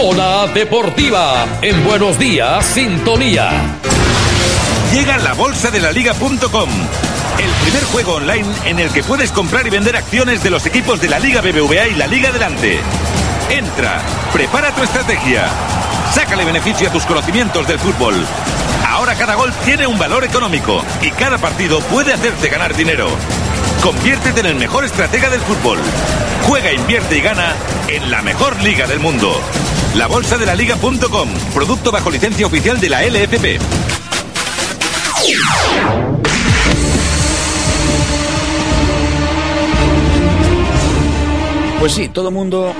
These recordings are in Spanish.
Zona Deportiva en Buenos Días, Sintonía. Llega la bolsa de la liga.com. El primer juego online en el que puedes comprar y vender acciones de los equipos de la Liga BBVA y la Liga Delante. Entra, prepara tu estrategia, sácale beneficio a tus conocimientos del fútbol. Ahora cada gol tiene un valor económico y cada partido puede hacerte ganar dinero. Conviértete en el mejor estratega del fútbol. Juega, invierte y gana en la mejor liga del mundo. La bolsa de la liga.com, producto bajo licencia oficial de la LFP. Pues sí, todo el mundo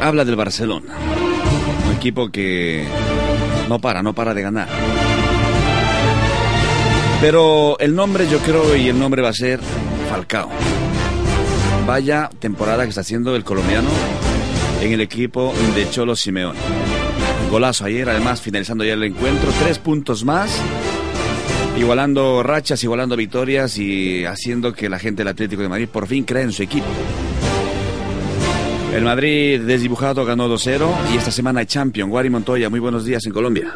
habla del Barcelona. Un equipo que no para, no para de ganar. Pero el nombre yo creo y el nombre va a ser Falcao. Vaya temporada que está haciendo el colombiano en el equipo de Cholo Simeón. Golazo ayer, además finalizando ya el encuentro, tres puntos más, igualando rachas, igualando victorias y haciendo que la gente del Atlético de Madrid por fin crea en su equipo. El Madrid desdibujado ganó 2-0 y esta semana Champion. Guari Montoya, muy buenos días en Colombia.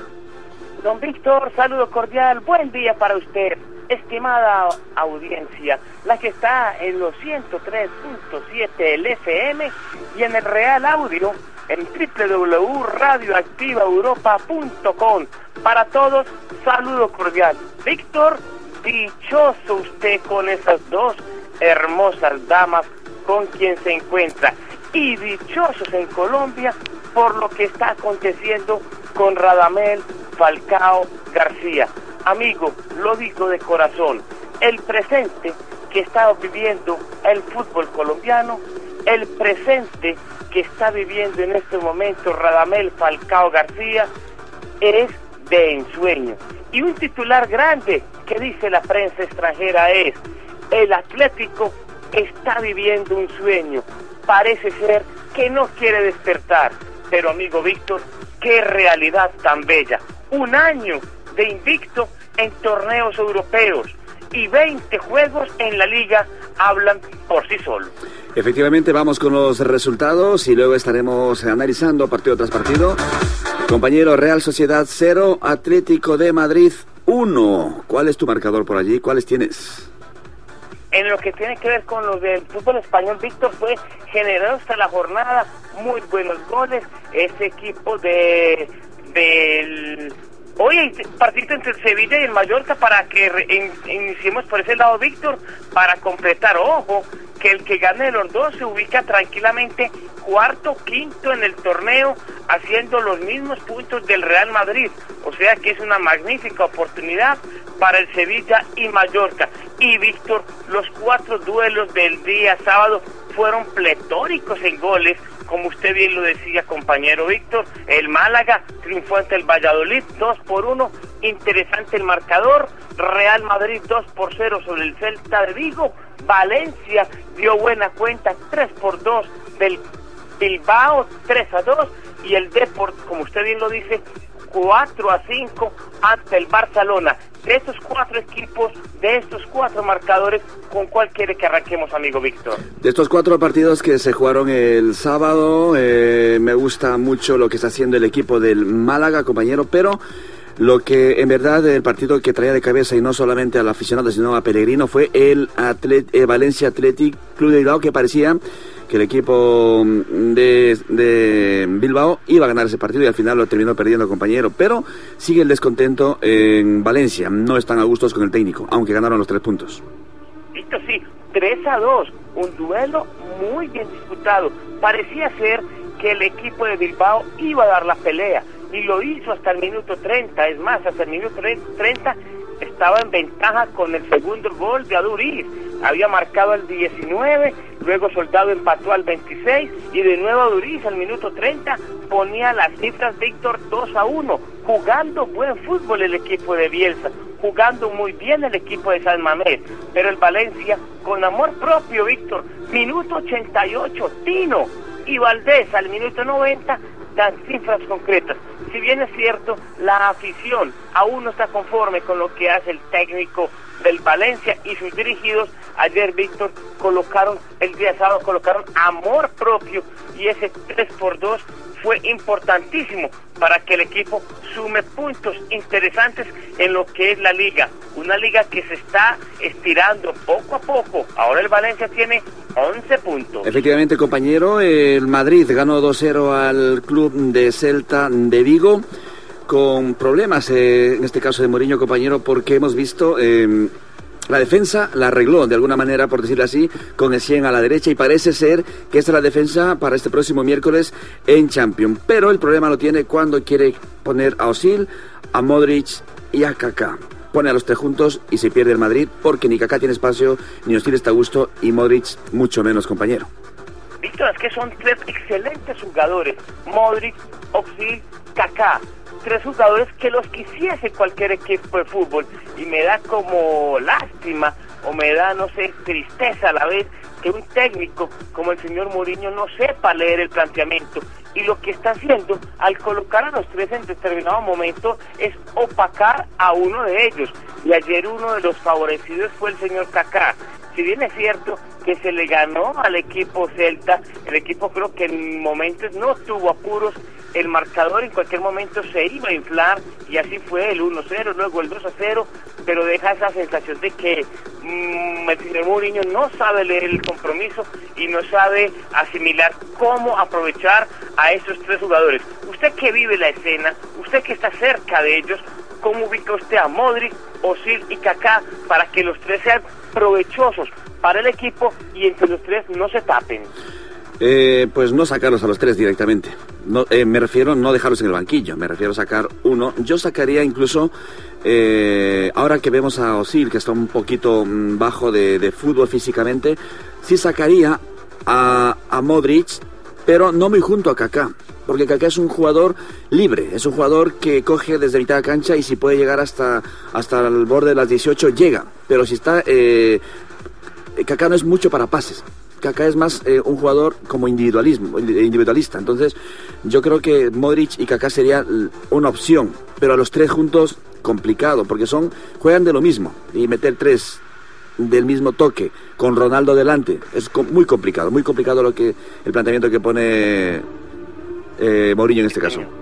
Don Víctor, saludo cordial, buen día para usted, estimada audiencia, la que está en los 103.7 el FM y en el Real Audio en www.radioactivaeuropa.com. Para todos, saludo cordial. Víctor, dichoso usted con esas dos hermosas damas con quien se encuentra y dichosos en Colombia por lo que está aconteciendo con Radamel Falcao García. Amigo, lo digo de corazón, el presente que está viviendo el fútbol colombiano, el presente que está viviendo en este momento Radamel Falcao García es de ensueño. Y un titular grande que dice la prensa extranjera es, el Atlético está viviendo un sueño. Parece ser que no quiere despertar. Pero amigo Víctor, qué realidad tan bella. Un año de invicto en torneos europeos y 20 juegos en la liga hablan por sí solos. Efectivamente, vamos con los resultados y luego estaremos analizando partido tras partido. Compañero Real Sociedad 0, Atlético de Madrid 1. ¿Cuál es tu marcador por allí? ¿Cuáles tienes? en lo que tiene que ver con lo del fútbol español, Víctor fue generado hasta la jornada muy buenos goles. Ese equipo de del Hoy hay partido entre el Sevilla y el Mallorca para que iniciemos por ese lado, Víctor, para completar. Ojo, que el que gane los dos se ubica tranquilamente cuarto, quinto en el torneo, haciendo los mismos puntos del Real Madrid. O sea que es una magnífica oportunidad para el Sevilla y Mallorca. Y Víctor, los cuatro duelos del día sábado fueron pletóricos en goles como usted bien lo decía, compañero Víctor, el Málaga triunfó ante el Valladolid 2 por 1, interesante el marcador, Real Madrid 2 por 0 sobre el Celta de Vigo, Valencia dio buena cuenta 3 por 2 del Bilbao 3 a 2 y el Deport, como usted bien lo dice, 4 a 5 ante el Barcelona. De estos cuatro equipos, de estos cuatro marcadores, ¿con cuál quiere que arranquemos, amigo Víctor? De estos cuatro partidos que se jugaron el sábado, eh, me gusta mucho lo que está haciendo el equipo del Málaga, compañero, pero lo que en verdad el partido que traía de cabeza y no solamente al aficionado sino a Pellegrino fue el eh, Valencia Athletic Club de Bilbao que parecía que el equipo mm, de, Bilbao iba a ganar ese partido y al final lo terminó perdiendo compañero. Pero sigue el descontento en Valencia. No están a gustos con el técnico, aunque ganaron los tres puntos. Esto sí, 3 a 2. Un duelo muy bien disputado. Parecía ser que el equipo de Bilbao iba a dar la pelea y lo hizo hasta el minuto 30. Es más, hasta el minuto 30 estaba en ventaja con el segundo gol de Aduriz. Había marcado el 19, luego Soldado empató al 26 y de nuevo Aduriz al minuto 30 ponía las cifras Víctor 2 a 1, jugando buen fútbol el equipo de Bielsa, jugando muy bien el equipo de San Mamés, pero el Valencia con amor propio, Víctor, minuto 88, Tino y Valdés al minuto 90 dan cifras concretas. Si bien es cierto, la afición aún no está conforme con lo que hace el técnico del Valencia y sus dirigidos, ayer Víctor colocaron, el día sábado colocaron amor propio y ese 3 por 2 fue importantísimo para que el equipo sume puntos interesantes en lo que es la liga. Una liga que se está estirando poco a poco. Ahora el Valencia tiene 11 puntos. Efectivamente, compañero, el Madrid ganó 2-0 al club de Celta de Vigo con problemas, eh, en este caso de Mourinho, compañero, porque hemos visto... Eh, la defensa la arregló de alguna manera, por decirlo así, con el 100 a la derecha y parece ser que esta es la defensa para este próximo miércoles en Champions. Pero el problema lo tiene cuando quiere poner a Osil, a Modric y a Kaká. Pone a los tres juntos y se pierde el Madrid porque ni Kaká tiene espacio, ni Osil está a gusto y Modric mucho menos, compañero. Víctor, es que son tres excelentes jugadores. Modric, Osil, Kaká tres jugadores que los quisiese cualquier equipo de fútbol. Y me da como lástima o me da, no sé, tristeza a la vez que un técnico como el señor Mourinho no sepa leer el planteamiento. Y lo que está haciendo al colocar a los tres en determinado momento es opacar a uno de ellos. Y ayer uno de los favorecidos fue el señor Kaká. Si bien es cierto que se le ganó al equipo Celta, el equipo creo que en momentos no tuvo apuros, el marcador en cualquier momento se iba a inflar y así fue el 1-0, luego el 2-0, pero deja esa sensación de que mmm, el señor Mourinho no sabe leer el compromiso y no sabe asimilar cómo aprovechar a esos tres jugadores. Usted que vive la escena, usted que está cerca de ellos, ¿cómo ubica usted a Modric, Osil y Kaká para que los tres sean provechosos para el equipo y entre los tres no se tapen? Eh, pues no sacarlos a los tres directamente. No, eh, me refiero no dejarlos en el banquillo, me refiero a sacar uno. Yo sacaría incluso, eh, ahora que vemos a Osil, que está un poquito mm, bajo de, fútbol físicamente, sí sacaría a, a Modric, pero no muy junto a Kaká porque Kaká es un jugador libre, es un jugador que coge desde mitad de cancha y si puede llegar hasta, hasta el borde de las 18 llega, pero si está... Eh, Kaká no es mucho para pases, Kaká es más eh, un jugador como individualismo, individualista. Entonces, yo creo que Modric y Kaká sería una opción, pero a los tres juntos complicado, porque son juegan de lo mismo y meter tres del mismo toque con Ronaldo delante es muy complicado, muy complicado lo que el planteamiento que pone eh, Mourinho en este caso.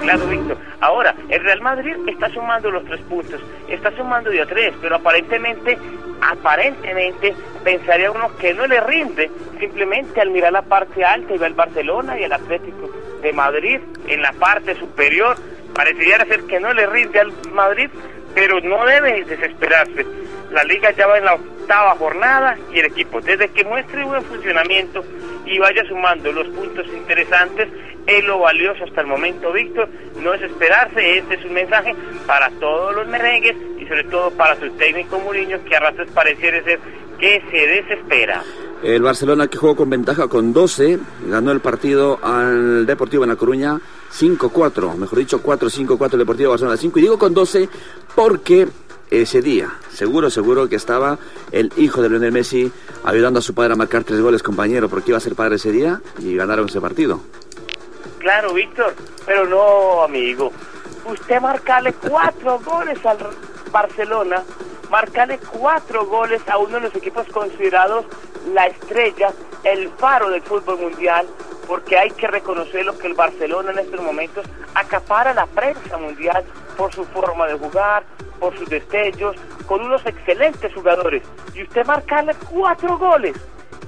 Claro, Víctor. Ahora, el Real Madrid está sumando los tres puntos, está sumando de a tres, pero aparentemente, aparentemente, pensaría uno que no le rinde, simplemente al mirar la parte alta y ver el Barcelona y el Atlético de Madrid en la parte superior, parecería ser que no le rinde al Madrid, pero no debe desesperarse. La liga ya va en la octava jornada y el equipo, desde que muestre buen funcionamiento y vaya sumando los puntos interesantes, es lo valioso hasta el momento, Víctor. No es esperarse, este es un mensaje para todos los merengues y sobre todo para su técnico Muriño, que a ratos pareciera ser que se desespera. El Barcelona que jugó con ventaja con 12, ganó el partido al Deportivo en La Coruña 5-4, mejor dicho 4-5-4 el Deportivo Barcelona 5. Y digo con 12 porque ese día, seguro, seguro que estaba el hijo de Lionel Messi ayudando a su padre a marcar tres goles, compañero, porque iba a ser padre ese día y ganaron ese partido. Claro, Víctor, pero no, amigo. Usted marcale cuatro goles al Barcelona, marcale cuatro goles a uno de los equipos considerados la estrella, el faro del fútbol mundial, porque hay que reconocer lo que el Barcelona en estos momentos acapara la prensa mundial por su forma de jugar, por sus destellos, con unos excelentes jugadores. Y usted marcarle cuatro goles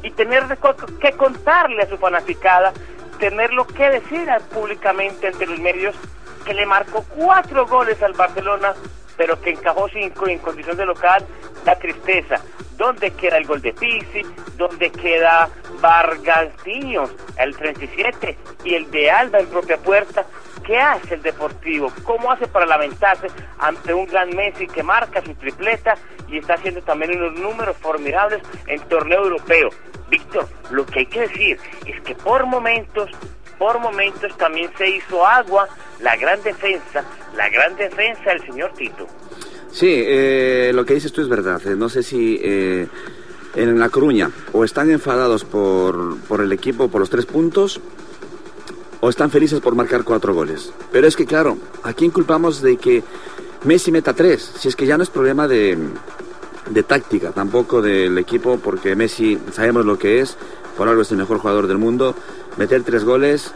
y tener que contarle a su fanaticada tenerlo que decir públicamente ante los medios que le marcó cuatro goles al Barcelona, pero que encajó cinco en condición de local, da tristeza. ¿Dónde queda el gol de Pisi? ¿Dónde queda Vargas el 37, y el de Alba en propia puerta? ¿Qué hace el Deportivo? ¿Cómo hace para lamentarse ante un gran Messi que marca su tripleta y está haciendo también unos números formidables en torneo europeo? Víctor, lo que hay que decir es que por momentos, por momentos también se hizo agua la gran defensa, la gran defensa del señor Tito. Sí, eh, lo que dices tú es verdad. Eh, no sé si eh, en La Coruña o están enfadados por, por el equipo, por los tres puntos, o están felices por marcar cuatro goles. Pero es que, claro, ¿a quién culpamos de que Messi meta tres? Si es que ya no es problema de, de táctica, tampoco del equipo, porque Messi sabemos lo que es, por algo es el mejor jugador del mundo. Meter tres goles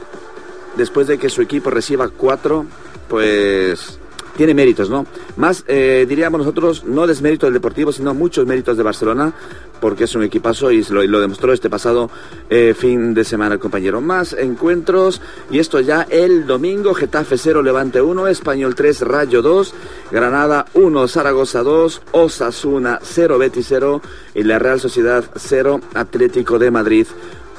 después de que su equipo reciba cuatro, pues tiene méritos, ¿no? Más, eh, diríamos nosotros, no desmérito del Deportivo, sino muchos méritos de Barcelona, porque es un equipazo y lo, lo demostró este pasado eh, fin de semana, compañero. Más encuentros, y esto ya el domingo, Getafe 0, Levante 1, Español 3, Rayo 2, Granada 1, Zaragoza 2, Osasuna 0, Betis 0, y la Real Sociedad 0, Atlético de Madrid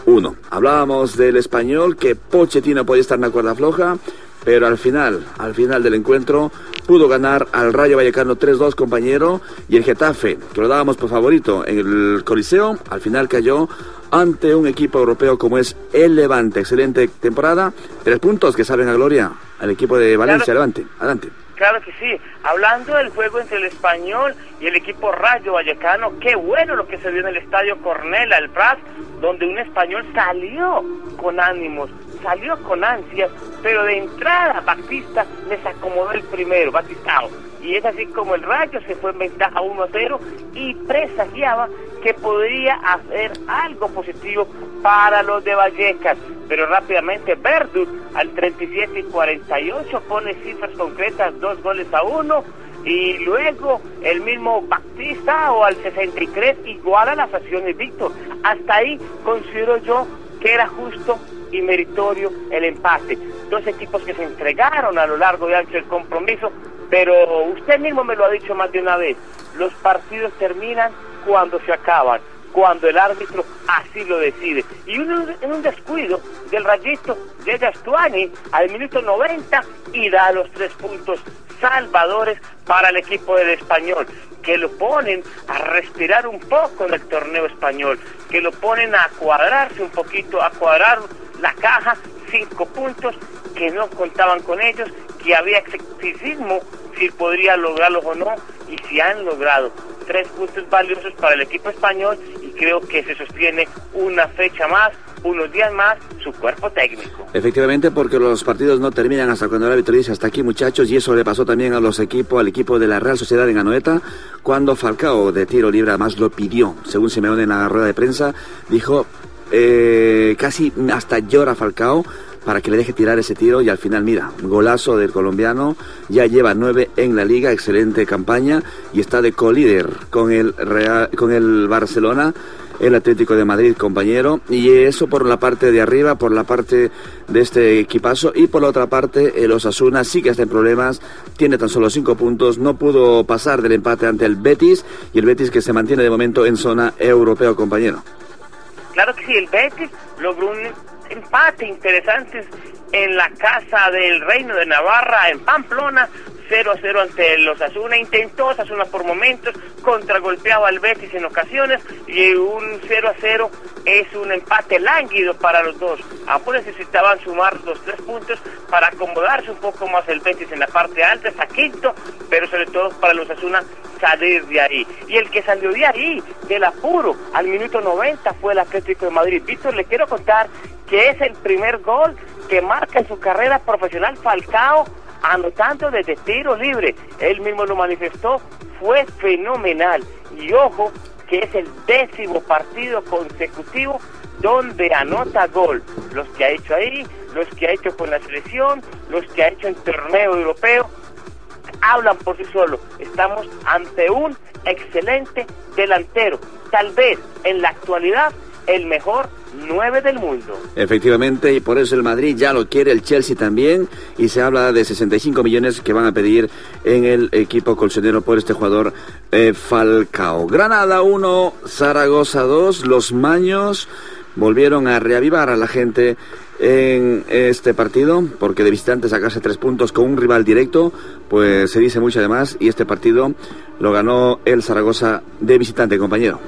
1. Hablábamos del español, que Pochettino podía estar en la cuerda floja, pero al final, al final del encuentro, pudo ganar al Rayo Vallecano 3-2, compañero, y el Getafe, que lo dábamos por favorito en el Coliseo, al final cayó ante un equipo europeo como es el Levante. Excelente temporada, tres puntos que salen a gloria al equipo de Valencia. Claro. Levante, adelante. Claro que sí. Hablando del juego entre el español y el equipo Rayo Vallecano, qué bueno lo que se vio en el estadio Cornela, el Prat, donde un español salió con ánimos, salió con ansias, pero de entrada Batista les acomodó el primero, Batistao. Y es así como el Rayo se fue en ventaja 1 a 0 y presagiaba que podría hacer algo positivo para los de Vallecas. Pero rápidamente Verdun al 37 y 48 pone cifras concretas, dos goles a uno. Y luego el mismo Batista o al 63 iguala las acciones Víctor. Hasta ahí considero yo que era justo y meritorio el empate. Dos equipos que se entregaron a lo largo y ancho del compromiso, pero usted mismo me lo ha dicho más de una vez, los partidos terminan cuando se acaban, cuando el árbitro así lo decide. Y en un descuido del rayito llega Stuani al minuto 90 y da los tres puntos salvadores para el equipo del español, que lo ponen a respirar un poco en el torneo español, que lo ponen a cuadrarse un poquito, a cuadrar la caja, cinco puntos que no contaban con ellos, que había escepticismo si podría lograrlo o no, y si han logrado tres puntos valiosos para el equipo español y creo que se sostiene una fecha más, unos días más, su cuerpo técnico. Efectivamente, porque los partidos no terminan hasta cuando el árbitro dice hasta aquí muchachos, y eso le pasó también a los equipos, al equipo de la Real Sociedad en Anoeta, cuando Falcao de tiro libre además lo pidió, según Simeone en la rueda de prensa, dijo eh, casi hasta llora Falcao para que le deje tirar ese tiro y al final mira, golazo del colombiano, ya lleva nueve en la liga, excelente campaña y está de colíder con el Real, con el Barcelona, el Atlético de Madrid, compañero, y eso por la parte de arriba, por la parte de este equipazo. Y por la otra parte el Osasuna sí que está en problemas, tiene tan solo cinco puntos, no pudo pasar del empate ante el Betis. Y el Betis que se mantiene de momento en zona europeo, compañero. Claro que sí, el Betis logró un empate interesante en la casa del Reino de Navarra, en Pamplona, 0 a 0 ante los Asuna. Intentó Asuna por momentos, contragolpeaba al Betis en ocasiones y un 0 a 0 es un empate lánguido para los dos. Ambos necesitaban sumar los tres puntos para acomodarse un poco más el Betis en la parte alta, está quinto, pero sobre todo para los Asuna salir de ahí. Y el que salió de ahí, del apuro, al minuto 90 fue el Atlético de Madrid. Víctor, le quiero contar que es el primer gol que marca en su carrera profesional Falcao anotando desde tiro libre. Él mismo lo manifestó, fue fenomenal. Y ojo, que es el décimo partido consecutivo donde anota gol. Los que ha hecho ahí, los que ha hecho con la selección, los que ha hecho en torneo europeo, hablan por sí solos. Estamos ante un excelente delantero. Tal vez en la actualidad el mejor 9 del mundo. Efectivamente, y por eso el Madrid ya lo quiere, el Chelsea también, y se habla de 65 millones que van a pedir en el equipo colchonero por este jugador eh, Falcao. Granada 1, Zaragoza 2, los Maños volvieron a reavivar a la gente en este partido, porque de visitante sacarse tres puntos con un rival directo, pues se dice mucho además, y este partido lo ganó el Zaragoza de visitante, compañero.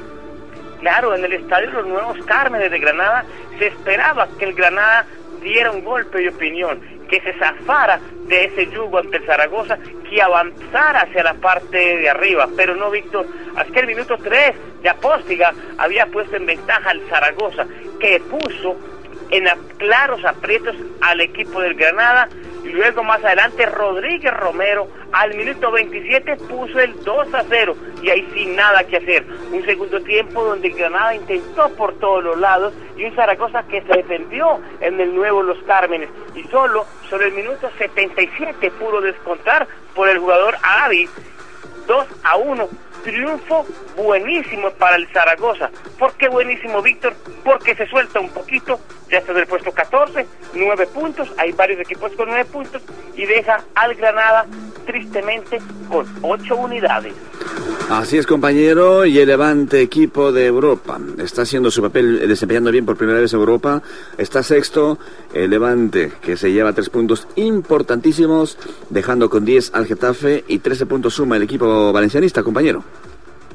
Claro, en el estadio Los Nuevos Cármenes de Granada se esperaba que el Granada diera un golpe de opinión, que se zafara de ese yugo ante el Zaragoza, que avanzara hacia la parte de arriba, pero no Víctor, hasta el minuto 3 de Apóstiga había puesto en ventaja al Zaragoza, que puso en claros aprietos al equipo del Granada luego más adelante Rodríguez Romero al minuto 27 puso el 2 a 0 y ahí sin nada que hacer. Un segundo tiempo donde Granada intentó por todos los lados y un Zaragoza que se defendió en el nuevo Los Cármenes y solo sobre el minuto 77 pudo descontar por el jugador Avi 2 a 1 triunfo buenísimo para el Zaragoza. ¿Por qué buenísimo, Víctor? Porque se suelta un poquito, ya está del puesto 14, 9 puntos, hay varios equipos con 9 puntos, y deja al Granada tristemente con 8 unidades. Así es, compañero, y el Levante, equipo de Europa, está haciendo su papel, desempeñando bien por primera vez en Europa, está sexto, el Levante, que se lleva tres puntos importantísimos, dejando con 10 al Getafe y 13 puntos suma el equipo valencianista, compañero.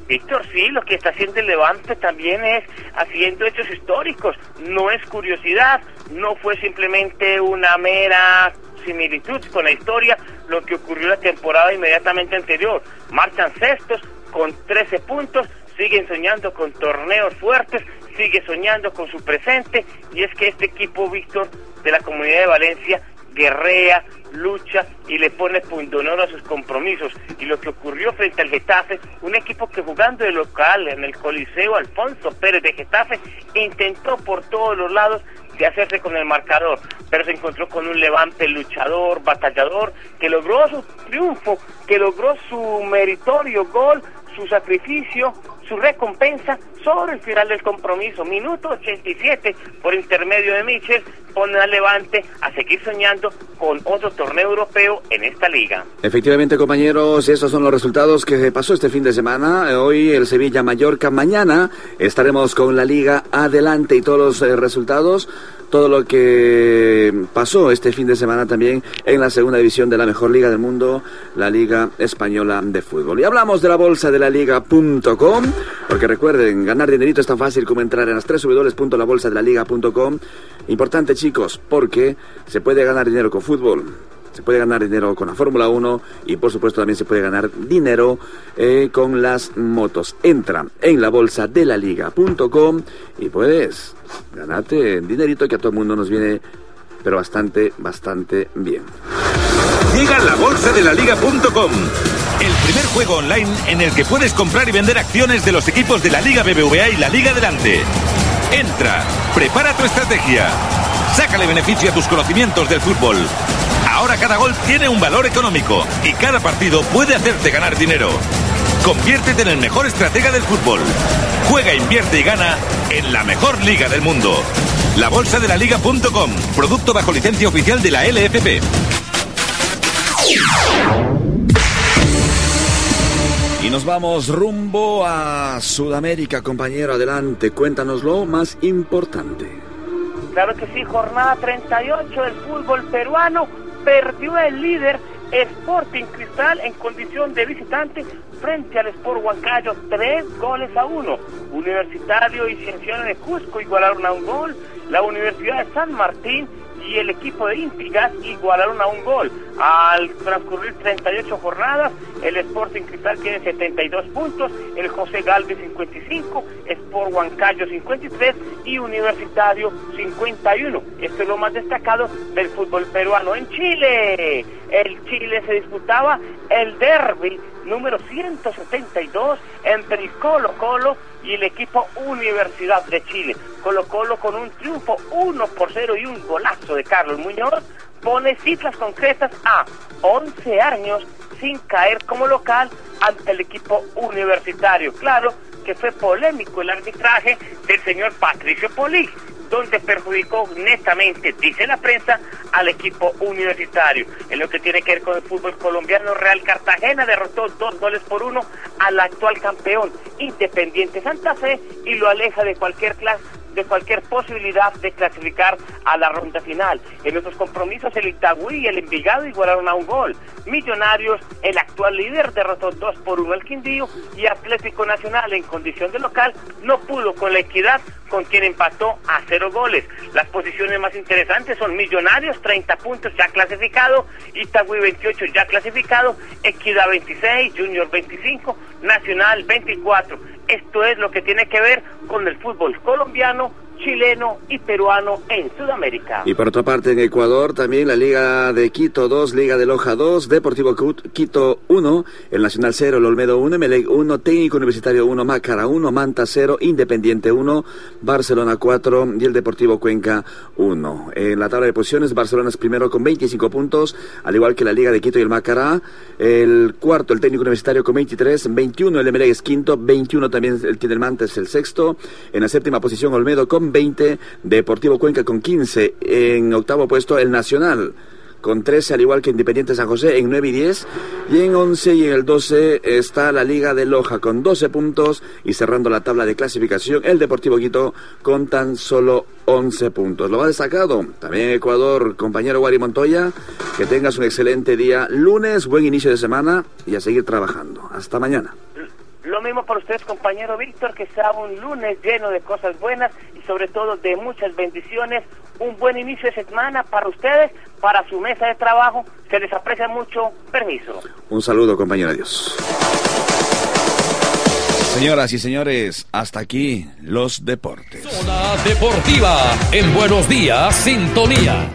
Víctor, sí, lo que está haciendo el Levante también es haciendo hechos históricos, no es curiosidad, no fue simplemente una mera similitud con la historia, lo que ocurrió la temporada inmediatamente anterior. Marchan sextos con 13 puntos, siguen soñando con torneos fuertes, sigue soñando con su presente, y es que este equipo, Víctor, de la Comunidad de Valencia, guerrea, lucha y le pone pundonor a sus compromisos. Y lo que ocurrió frente al Getafe, un equipo que jugando de local en el Coliseo Alfonso Pérez de Getafe, intentó por todos los lados de hacerse con el marcador, pero se encontró con un levante luchador, batallador, que logró su triunfo, que logró su meritorio gol, su sacrificio, su recompensa sobre el final del compromiso. Minuto 87 por intermedio de Michel pone al Levante a seguir soñando con otro torneo europeo en esta liga. Efectivamente, compañeros, esos son los resultados que pasó este fin de semana. Hoy el Sevilla Mallorca, mañana estaremos con la liga adelante y todos los eh, resultados todo lo que pasó este fin de semana también en la segunda división de la mejor liga del mundo, la Liga Española de Fútbol. Y hablamos de la bolsa de la liga.com, porque recuerden, ganar dinerito es tan fácil como entrar en las tres www.labolsadelaliga.com. Importante chicos, porque se puede ganar dinero con fútbol se puede ganar dinero con la Fórmula 1 y por supuesto también se puede ganar dinero eh, con las motos. Entra en la bolsa de la liga.com y puedes ganarte dinerito que a todo el mundo nos viene pero bastante, bastante bien. Llega la bolsa de la liga.com, el primer juego online en el que puedes comprar y vender acciones de los equipos de la Liga BBVA y la Liga Delante. Entra, prepara tu estrategia, sácale beneficio a tus conocimientos del fútbol Ahora cada gol tiene un valor económico y cada partido puede hacerte ganar dinero. Conviértete en el mejor estratega del fútbol. Juega, invierte y gana en la mejor liga del mundo. La bolsa de la liga.com, producto bajo licencia oficial de la LFP. Y nos vamos rumbo a Sudamérica, compañero. Adelante, cuéntanos lo más importante. Claro que sí, jornada 38 del fútbol peruano perdió el líder Sporting Cristal en condición de visitante frente al Sport Huancayo, tres goles a uno. Universitario y Cienciano de Cusco igualaron a un gol. La Universidad de San Martín y el equipo de Intigas igualaron a un gol. Al transcurrir 38 jornadas, el Sporting Cristal tiene 72 puntos, el José Galvez 55, Sport Huancayo 53 y Universitario 51. Esto es lo más destacado del fútbol peruano. En Chile, el Chile se disputaba el derby número 172 entre Colo Colo y el equipo Universidad de Chile. Colo con un triunfo 1 por 0 y un golazo de Carlos Muñoz pone cifras concretas a 11 años sin caer como local ante el equipo universitario. Claro que fue polémico el arbitraje del señor Patricio Poli, donde perjudicó netamente, dice la prensa, al equipo universitario. En lo que tiene que ver con el fútbol colombiano, Real Cartagena derrotó dos goles por uno al actual campeón Independiente Santa Fe y lo aleja de cualquier clase de cualquier posibilidad de clasificar a la ronda final. En otros compromisos, el Itagüí y el Envigado igualaron a un gol. Millonarios, el actual líder, derrotó 2 por 1 al Quindío y Atlético Nacional, en condición de local, no pudo con la equidad con quien empató a cero goles. Las posiciones más interesantes son Millonarios, 30 puntos ya clasificado, Itagüí 28 ya clasificado, Equidad 26, Junior 25, Nacional 24. Esto es lo que tiene que ver con el fútbol colombiano chileno y peruano en Sudamérica. Y por otra parte, en Ecuador también la Liga de Quito 2, Liga de Loja 2, Deportivo Quito 1, el Nacional 0, el Olmedo 1, Melec 1, Técnico Universitario 1, Mácara 1, Manta 0, Independiente 1, Barcelona 4 y el Deportivo Cuenca 1. En la tabla de posiciones, Barcelona es primero con 25 puntos, al igual que la Liga de Quito y el Mácara. El cuarto, el Técnico Universitario con 23, 21 el Melec es quinto, 21 también tiene el Manta es el sexto. En la séptima posición, Olmedo con 20, Deportivo Cuenca con 15, en octavo puesto el Nacional con 13, al igual que Independiente San José en 9 y 10. Y en 11 y en el 12 está la Liga de Loja con 12 puntos y cerrando la tabla de clasificación el Deportivo Quito con tan solo 11 puntos. Lo ha destacado también Ecuador, compañero Wari Montoya. Que tengas un excelente día lunes, buen inicio de semana y a seguir trabajando. Hasta mañana. Lo mismo para ustedes, compañero Víctor, que sea un lunes lleno de cosas buenas y sobre todo de muchas bendiciones. Un buen inicio de semana para ustedes, para su mesa de trabajo. Se les aprecia mucho. Permiso. Un saludo, compañero. Adiós. Señoras y señores, hasta aquí los deportes. Zona Deportiva en Buenos Días, Sintonía.